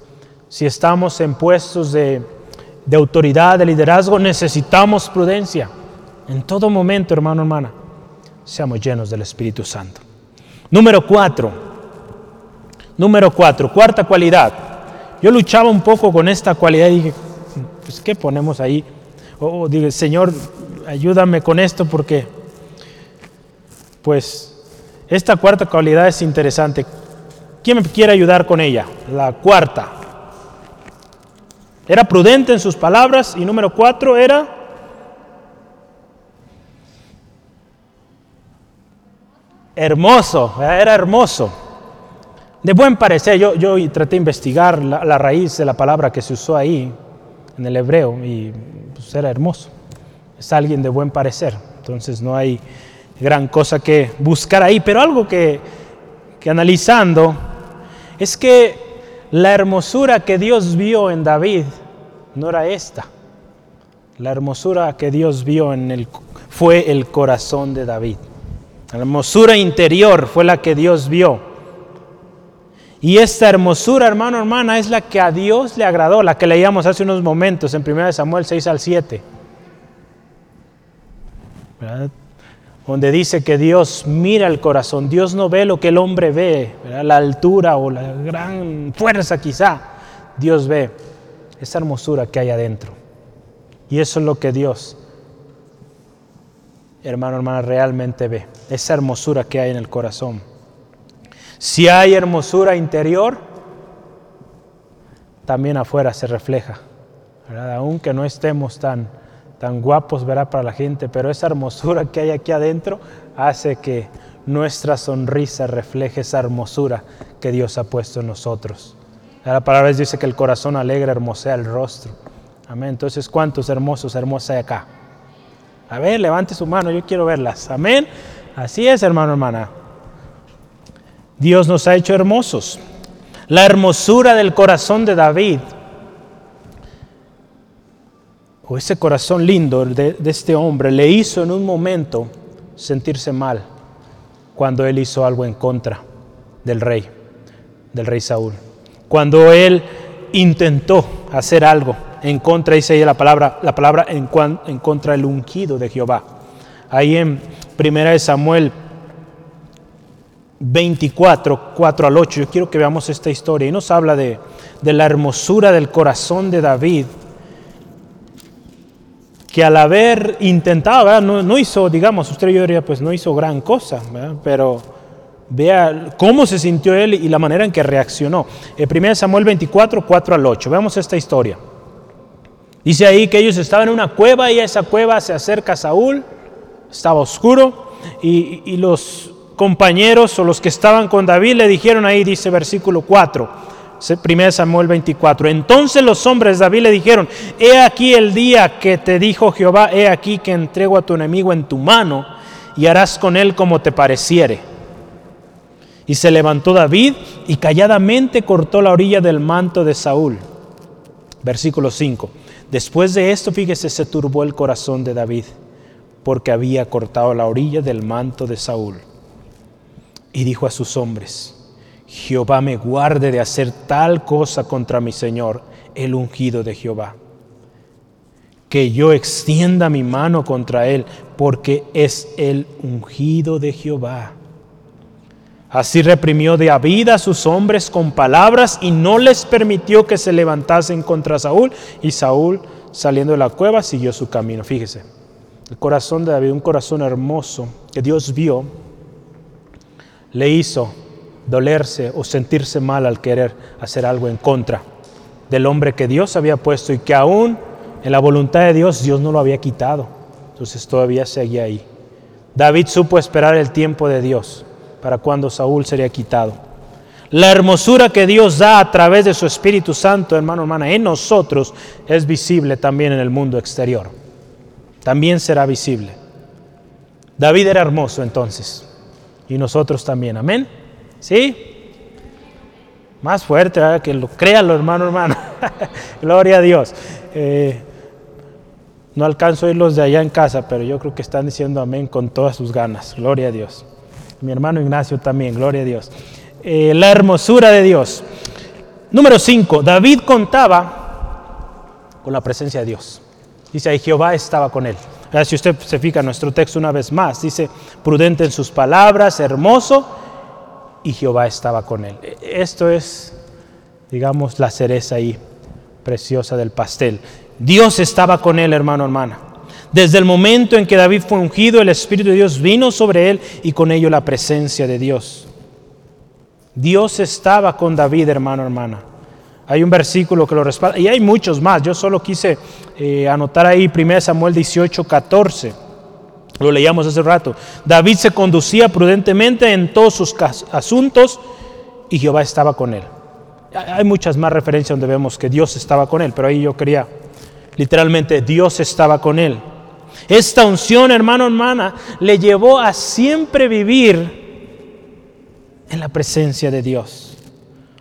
Si estamos en puestos de, autoridad, de liderazgo, necesitamos prudencia. En todo momento, hermano, hermana, seamos llenos del Espíritu Santo. Número cuatro. Número cuatro, cuarta cualidad. Yo luchaba un poco con esta cualidad y dije, pues, ¿qué ponemos ahí? O oh, dije, Señor, ayúdame con esto porque, pues, esta cuarta cualidad es interesante. ¿Quién me quiere ayudar con ella? La cuarta. Era prudente en sus palabras y número cuatro era hermoso, era hermoso. De buen parecer, yo, yo traté de investigar la, raíz de la palabra que se usó ahí en el hebreo y pues era hermoso. Es alguien de buen parecer, entonces no hay gran cosa que buscar ahí, pero algo que, que analizando es que la hermosura que Dios vio en David no era esta. La hermosura que Dios vio en él fue el corazón de David. La hermosura interior fue la que Dios vio. Y esta hermosura, hermano, hermana, es la que a Dios le agradó, la que leíamos hace unos momentos en 1 Samuel 6 al 7. ¿Verdad? donde dice que Dios mira el corazón, Dios no ve lo que el hombre ve, la altura o la gran fuerza quizá, Dios ve esa hermosura que hay adentro. Y eso es lo que Dios, hermano, hermana, realmente ve, esa hermosura que hay en el corazón. Si hay hermosura interior, también afuera se refleja, aunque no estemos tan tan guapos, verá, para la gente, pero esa hermosura que hay aquí adentro hace que nuestra sonrisa refleje esa hermosura que Dios ha puesto en nosotros. La palabra dice que el corazón alegre hermosea el rostro. Amén. Entonces, ¿cuántos hermosos, hermosas hay acá? A ver, levante su mano, yo quiero verlas. Amén. Así es, hermano, hermana. Dios nos ha hecho hermosos. La hermosura del corazón de David o ese corazón lindo de, este hombre le hizo en un momento sentirse mal cuando él hizo algo en contra del rey, del rey Saúl. Cuando él intentó hacer algo en contra, dice ella la palabra, la palabra en, contra del ungido de Jehová. Ahí en 1 Samuel 24, 4 al 8. Yo quiero que veamos esta historia y nos habla de, la hermosura del corazón de David, que al haber intentado, no, hizo, digamos, usted yo diría, pues no hizo gran cosa, pero vea cómo se sintió él y la manera en que reaccionó. 1 eh, Samuel 24, 4 al 8. Veamos esta historia. Dice ahí que ellos estaban en una cueva y a esa cueva se acerca Saúl, estaba oscuro, y los compañeros o los que estaban con David le dijeron ahí, dice versículo 4, 1 Samuel 24. Entonces los hombres de David le dijeron, he aquí el día que te dijo Jehová, he aquí que entrego a tu enemigo en tu mano y harás con él como te pareciere. Y se levantó David y calladamente cortó la orilla del manto de Saúl. Versículo 5. Después de esto, fíjese, se turbó el corazón de David, porque había cortado la orilla del manto de Saúl y dijo a sus hombres, Jehová me guarde de hacer tal cosa contra mi Señor, el ungido de Jehová. Que yo extienda mi mano contra él, porque es el ungido de Jehová. Así reprimió de a sus hombres con palabras y no les permitió que se levantasen contra Saúl. Y Saúl, saliendo de la cueva, siguió su camino. Fíjese, el corazón de David, un corazón hermoso que Dios vio le hizo dolerse o sentirse mal al querer hacer algo en contra del hombre que Dios había puesto y que aún en la voluntad de Dios Dios no lo había quitado. Entonces todavía seguía ahí. David supo esperar el tiempo de Dios para cuando Saúl sería quitado. La hermosura que Dios da a través de su Espíritu Santo, hermano, hermana, en nosotros es visible también en el mundo exterior. También será visible. David era hermoso entonces y nosotros también. Amén. ¿Sí? Más fuerte, que lo créalo, hermano, hermano. Gloria a Dios. Eh, no alcanzo a irlos de allá en casa, pero yo creo que están diciendo amén con todas sus ganas. Gloria a Dios. Mi hermano Ignacio también, gloria a Dios. Eh, la hermosura de Dios. Número 5. David contaba con la presencia de Dios. Dice ahí, Jehová estaba con él. Si usted se fija en nuestro texto una vez más, dice, prudente en sus palabras, hermoso, y Jehová estaba con él. E, esto es, digamos, la cereza ahí preciosa del pastel. Dios estaba con él, hermano, hermana. Desde el momento en que David fue ungido, el Espíritu de Dios vino sobre él y con ello la presencia de Dios. Dios estaba con David, hermano, hermana. Hay un versículo que lo respalda y hay muchos más. Yo solo quise eh, anotar ahí 1 Samuel 18, 14. Lo leíamos hace rato. David se conducía prudentemente en todos sus asuntos y Jehová estaba con él. Hay muchas más referencias donde vemos que Dios estaba con él, pero ahí yo quería, literalmente, Dios estaba con él. Esta unción, hermano, hermana, le llevó a siempre vivir en la presencia de Dios.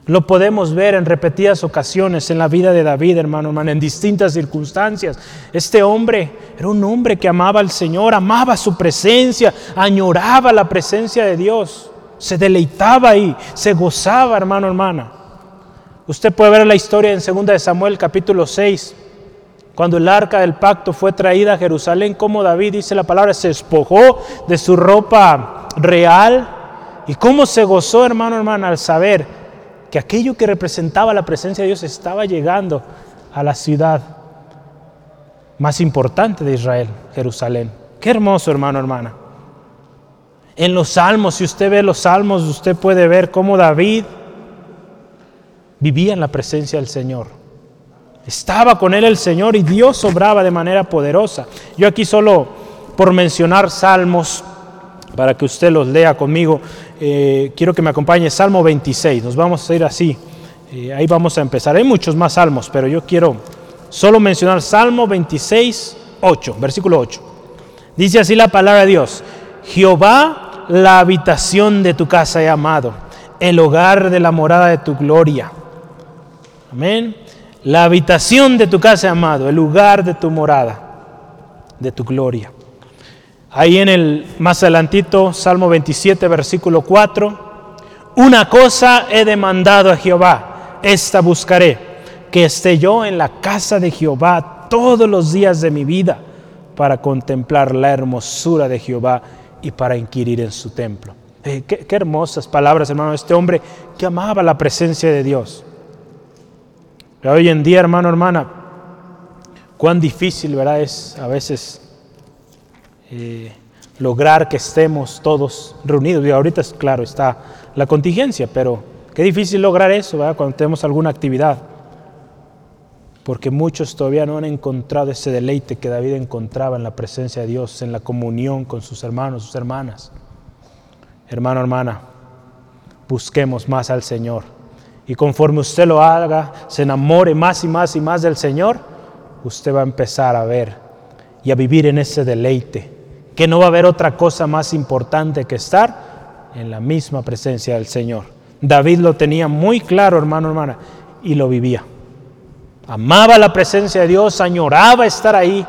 Lo podemos ver en repetidas ocasiones en la vida de David, hermano, hermano, en distintas circunstancias. Este hombre era un hombre que amaba al Señor, amaba su presencia, añoraba la presencia de Dios, se deleitaba ahí, se gozaba, hermano, hermana. Usted puede ver la historia en 2 de Samuel capítulo 6, cuando el arca del pacto fue traída a Jerusalén, como David dice la palabra, se despojó de su ropa real y cómo se gozó, hermano, hermana, al saber que aquello que representaba la presencia de Dios estaba llegando a la ciudad más importante de Israel, Jerusalén. Qué hermoso, hermano, hermana. En los salmos, si usted ve los salmos, usted puede ver cómo David vivía en la presencia del Señor. Estaba con él el Señor y Dios obraba de manera poderosa. Yo aquí solo por mencionar salmos, para que usted los lea conmigo, eh, quiero que me acompañe Salmo 26. Nos vamos a ir así. Eh, ahí vamos a empezar. Hay muchos más salmos, pero yo quiero solo mencionar Salmo 26, 8, versículo 8. Dice así la palabra de Dios. Jehová, la habitación de tu casa he amado, el hogar de la morada de tu gloria. Amén. La habitación de tu casa amado, el lugar de tu morada, de tu gloria. Ahí en el más adelantito, Salmo 27, versículo 4, una cosa he demandado a Jehová, esta buscaré, que esté yo en la casa de Jehová todos los días de mi vida para contemplar la hermosura de Jehová y para inquirir en su templo. Eh, qué, qué hermosas palabras, hermano, este hombre que amaba la presencia de Dios. Pero hoy en día, hermano, hermana, cuán difícil, ¿verdad? Es a veces eh, lograr que estemos todos reunidos. Y ahorita, claro, está la contingencia, pero qué difícil lograr eso. Cuando tenemos alguna actividad. Porque muchos todavía no han encontrado ese deleite que David encontraba en la presencia de Dios, en la comunión con sus hermanos, sus hermanas. Hermano, hermana, busquemos más al Señor. Y conforme usted lo haga, se enamore más y más y más del Señor, usted va a empezar a ver y a vivir en ese deleite, que no va a haber otra cosa más importante que estar en la misma presencia del Señor. David lo tenía muy claro, hermano, hermana, y lo vivía. Amaba la presencia de Dios, añoraba estar ahí.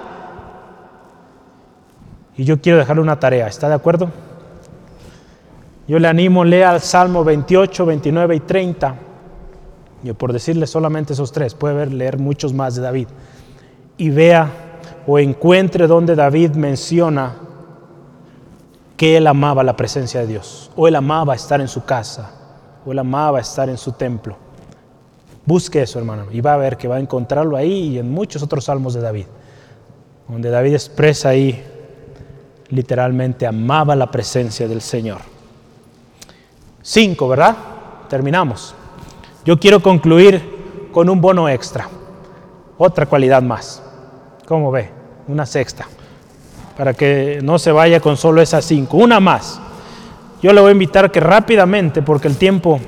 Y yo quiero dejarle una tarea, ¿está de acuerdo? Yo le animo, lea el Salmo 28, 29 y 30. Yo por decirle solamente esos tres, puede ver, leer muchos más de David. Y vea o encuentre donde David menciona que él amaba la presencia de Dios, o él amaba estar en su casa, o él amaba estar en su templo. Busque eso, hermano, y va a ver que va a encontrarlo ahí y en muchos otros salmos de David, donde David expresa ahí literalmente amaba la presencia del Señor. Cinco, ¿verdad? Terminamos. Yo quiero concluir con un bono extra, otra cualidad más. ¿Cómo ve? Una sexta, para que no se vaya con solo esas cinco, una más. Yo le voy a invitar que rápidamente, porque el tiempo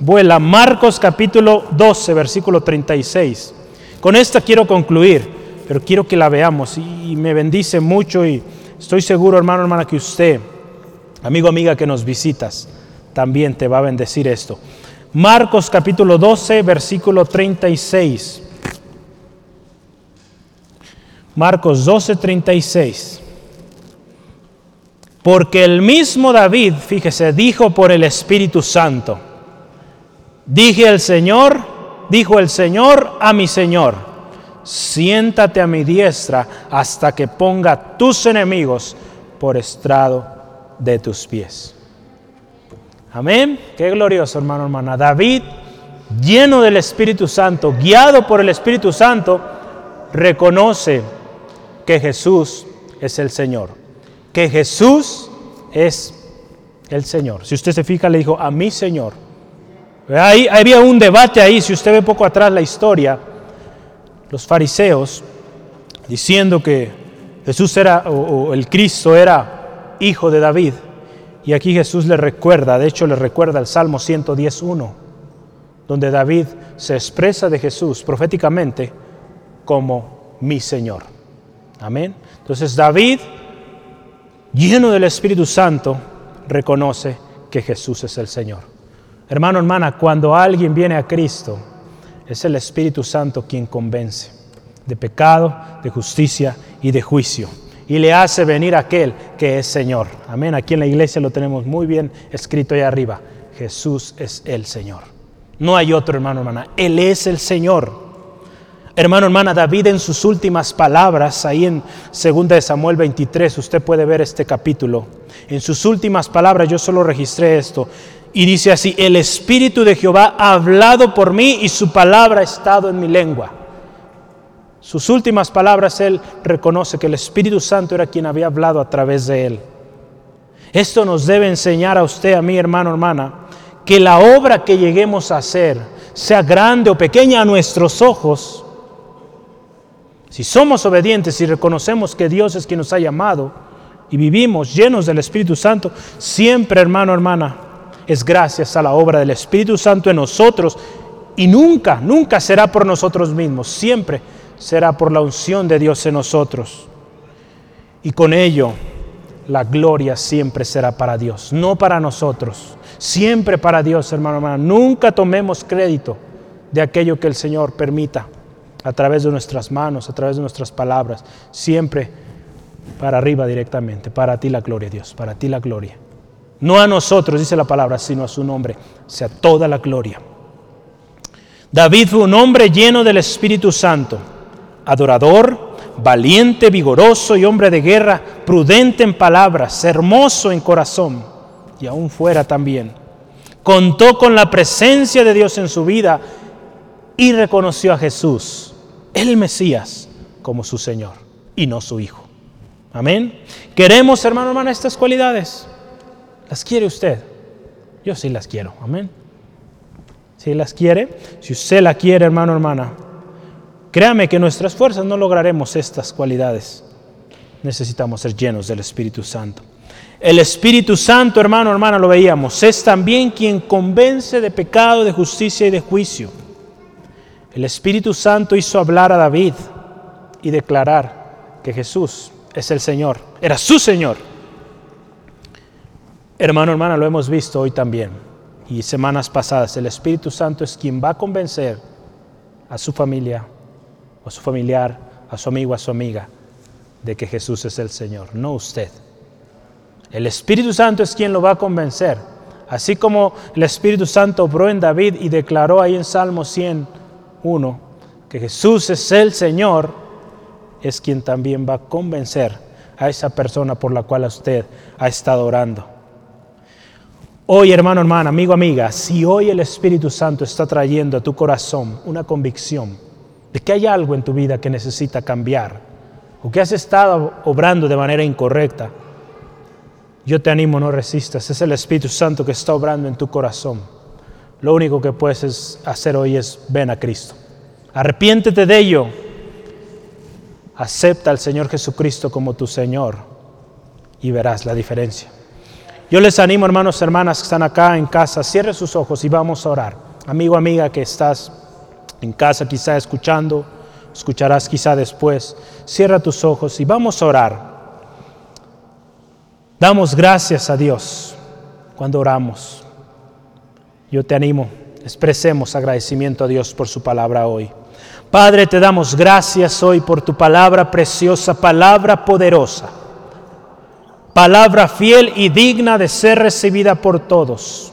vuela, Marcos capítulo 12, versículo 36. Con esta quiero concluir, pero quiero que la veamos y me bendice mucho y estoy seguro, hermano, hermana, que usted, amigo, amiga que nos visitas, también te va a bendecir esto. Marcos capítulo 12, versículo 36. Marcos 12, 36. Porque el mismo David, fíjese, dijo por el Espíritu Santo, dije el Señor, dijo el Señor a mi Señor, siéntate a mi diestra hasta que ponga tus enemigos por estrado de tus pies. Amén. Qué glorioso, hermano, hermana. David, lleno del Espíritu Santo, guiado por el Espíritu Santo, reconoce que Jesús es el Señor. Que Jesús es el Señor. Si usted se fija, le dijo, a mi Señor. Ahí, había un debate ahí, si usted ve poco atrás la historia, los fariseos diciendo que Jesús era, o el Cristo era hijo de David. Y aquí Jesús le recuerda, de hecho le recuerda el Salmo 110.1, donde David se expresa de Jesús proféticamente como mi Señor. Amén. Entonces David, lleno del Espíritu Santo, reconoce que Jesús es el Señor. Hermano, hermana, cuando alguien viene a Cristo, es el Espíritu Santo quien convence de pecado, de justicia y de juicio y le hace venir aquel que es Señor. Amén. Aquí en la iglesia lo tenemos muy bien escrito ahí arriba. Jesús es el Señor. No hay otro hermano, hermana. Él es el Señor. Hermano, hermana, David en sus últimas palabras, ahí en 2 Samuel 23, usted puede ver este capítulo. En sus últimas palabras, yo solo registré esto. Y dice así, el Espíritu de Jehová ha hablado por mí y su palabra ha estado en mi lengua. Sus últimas palabras, él reconoce que el Espíritu Santo era quien había hablado a través de él. Esto nos debe enseñar a usted, a mi hermano, hermana, que la obra que lleguemos a hacer, sea grande o pequeña a nuestros ojos, si somos obedientes y reconocemos que Dios es quien nos ha llamado y vivimos llenos del Espíritu Santo, siempre, hermano, hermana, es gracias a la obra del Espíritu Santo en nosotros y nunca, nunca será por nosotros mismos, siempre será por la unción de Dios en nosotros. Y con ello la gloria siempre será para Dios, no para nosotros. Siempre para Dios, hermano, hermano. Nunca tomemos crédito de aquello que el Señor permita a través de nuestras manos, a través de nuestras palabras. Siempre para arriba directamente. Para ti la gloria, Dios, para ti la gloria. No a nosotros, dice la palabra, sino a su nombre. Sea toda la gloria. David fue un hombre lleno del Espíritu Santo adorador, valiente, vigoroso y hombre de guerra, prudente en palabras, hermoso en corazón. y aún fuera también. Contó con la presencia de Dios en su vida y reconoció a Jesús, el Mesías, como su Señor y no su Hijo. Amén. ¿Queremos, hermano, hermana, estas cualidades? ¿Las quiere usted? Yo sí las quiero. Amén. Si las quiere, si usted la quiere, hermano, hermana, créame que nuestras fuerzas no lograremos estas cualidades. Necesitamos ser llenos del Espíritu Santo. El Espíritu Santo, hermano, hermana, lo veíamos, es también quien convence de pecado, de justicia y de juicio. El Espíritu Santo hizo hablar a David y declarar que Jesús es el Señor, era su Señor. Hermano, hermana, lo hemos visto hoy también y semanas pasadas. El Espíritu Santo es quien va a convencer a su familia, a su familiar, a su amigo, a su amiga, de que Jesús es el Señor, no usted. El Espíritu Santo es quien lo va a convencer. Así como el Espíritu Santo obró en David y declaró ahí en Salmo 101 que Jesús es el Señor, es quien también va a convencer a esa persona por la cual usted ha estado orando. Hoy, hermano, hermana, amigo, amiga, si hoy el Espíritu Santo está trayendo a tu corazón una convicción de que hay algo en tu vida que necesita cambiar o que has estado obrando de manera incorrecta, yo te animo, no resistas. Es el Espíritu Santo que está obrando en tu corazón. Lo único que puedes hacer hoy es ven a Cristo. Arrepiéntete de ello. Acepta al Señor Jesucristo como tu Señor y verás la diferencia. Yo les animo, hermanos, hermanas que están acá en casa, cierre sus ojos y vamos a orar. Amigo, amiga que estás en casa quizá escuchando, escucharás quizá después, cierra tus ojos y vamos a orar. Damos gracias a Dios cuando oramos. Yo te animo, expresemos agradecimiento a Dios por su palabra hoy. Padre, te damos gracias hoy por tu palabra preciosa, palabra poderosa palabra fiel y digna de ser recibida por todos.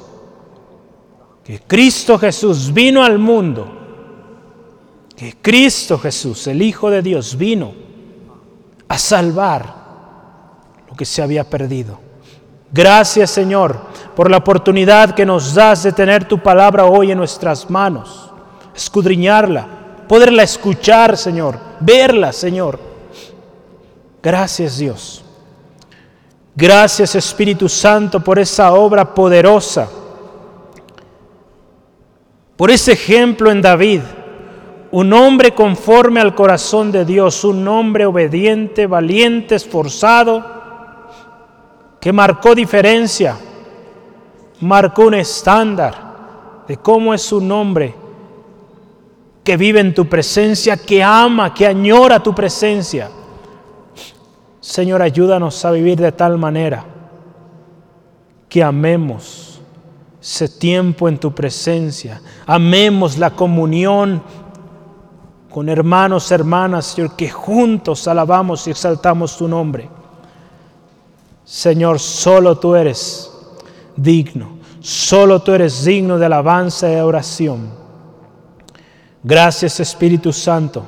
Que Cristo Jesús vino al mundo, que Cristo Jesús, el Hijo de Dios, vino a salvar lo que se había perdido. Gracias Señor por la oportunidad que nos das de tener tu palabra hoy en nuestras manos, escudriñarla, poderla escuchar Señor, verla Señor. Gracias Dios Gracias Espíritu Santo por esa obra poderosa, por ese ejemplo en David, un hombre conforme al corazón de Dios, un hombre obediente, valiente, esforzado, que marcó diferencia, marcó un estándar de cómo es un hombre que vive en tu presencia, que ama, que añora tu presencia Señor, ayúdanos a vivir de tal manera que amemos ese tiempo en tu presencia, amemos la comunión con hermanos, hermanas, Señor, que juntos alabamos y exaltamos tu nombre. Señor, solo tú eres digno, solo tú eres digno de alabanza y oración. Gracias Espíritu Santo,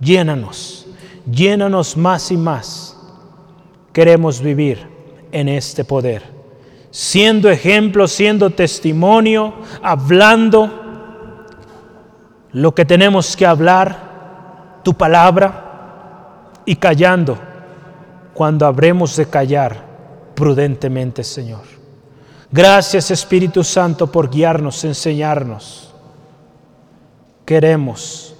llénanos llénanos más y más. Queremos vivir en este poder, siendo ejemplo, siendo testimonio, hablando lo que tenemos que hablar, tu palabra, y callando cuando habremos de callar prudentemente, Señor. Gracias Espíritu Santo por guiarnos, enseñarnos. Queremos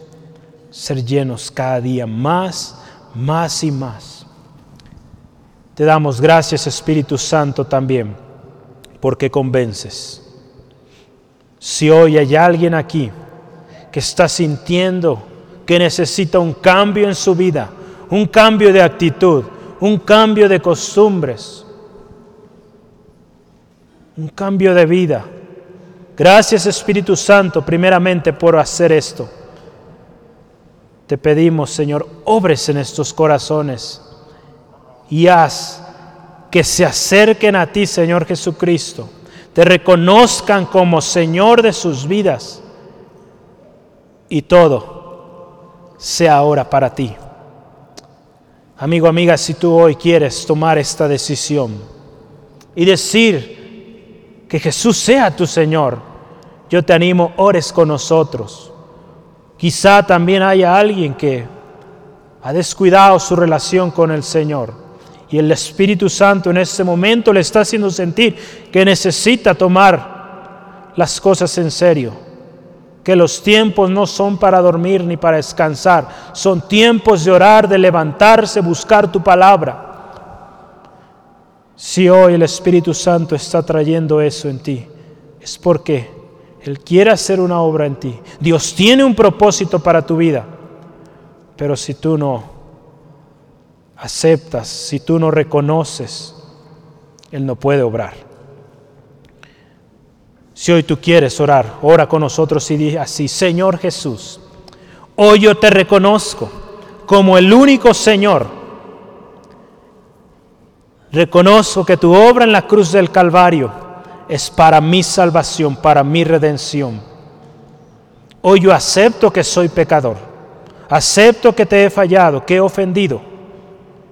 ser llenos cada día más, más y más. Te damos gracias Espíritu Santo también porque convences. Si hoy hay alguien aquí que está sintiendo que necesita un cambio en su vida, un cambio de actitud, un cambio de costumbres, un cambio de vida. Gracias Espíritu Santo primeramente por hacer esto. Te pedimos, Señor, obres en estos corazones y haz que se acerquen a ti, Señor Jesucristo, te reconozcan como Señor de sus vidas y todo sea ahora para ti. Amigo, amiga, si tú hoy quieres tomar esta decisión, y decir que Jesús sea tu Señor, yo te animo, ores con nosotros. Quizá también haya alguien que ha descuidado su relación con el Señor y el Espíritu Santo en este momento le está haciendo sentir que necesita tomar las cosas en serio, que los tiempos no son para dormir ni para descansar, son tiempos de orar, de levantarse, buscar tu palabra. Si hoy el Espíritu Santo está trayendo eso en ti, es porque Él quiere hacer una obra en ti. Dios tiene un propósito para tu vida, pero si tú no aceptas, si tú no reconoces, Él no puede obrar. Si hoy tú quieres orar, ora con nosotros y di así, Señor Jesús, hoy yo te reconozco como el único Señor. Reconozco que tu obra en la cruz del Calvario es para mi salvación, para mi redención. Hoy yo acepto que soy pecador, acepto que te he fallado, que he ofendido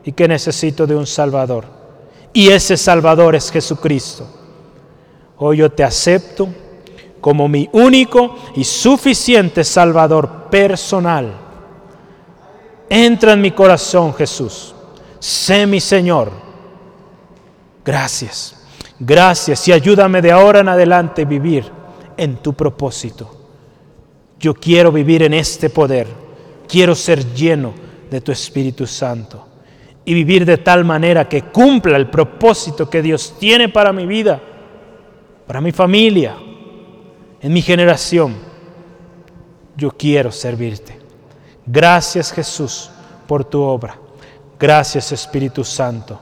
y que necesito de un Salvador. Y ese Salvador es Jesucristo. Hoy yo te acepto como mi único y suficiente Salvador personal. Entra en mi corazón, Jesús. Sé mi Señor. Gracias. Gracias y ayúdame de ahora en adelante a vivir en tu propósito. Yo quiero vivir en este poder. Quiero ser lleno de tu Espíritu Santo y vivir de tal manera que cumpla el propósito que Dios tiene para mi vida, para mi familia, en mi generación. Yo quiero servirte. Gracias Jesús por tu obra. Gracias Espíritu Santo.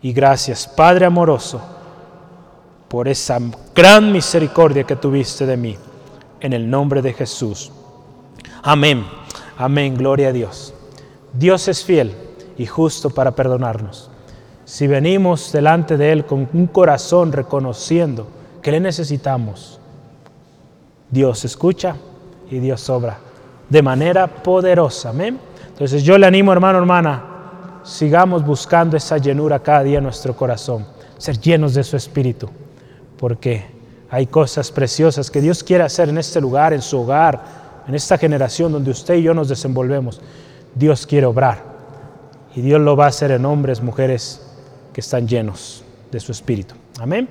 Y gracias Padre amoroso por esa gran misericordia que tuviste de mí. En el nombre de Jesús. Amén. Amén. Gloria a Dios. Dios es fiel y justo para perdonarnos. Si venimos delante de Él con un corazón reconociendo que le necesitamos, Dios escucha y Dios obra de manera poderosa. Amén. Entonces yo le animo, hermano, hermana, sigamos buscando esa llenura cada día en nuestro corazón, ser llenos de su Espíritu, porque hay cosas preciosas que Dios quiere hacer en este lugar, en su hogar, en esta generación donde usted y yo nos desenvolvemos. Dios quiere obrar. Y Dios lo va a hacer en hombres, mujeres que están llenos de su espíritu. Amén.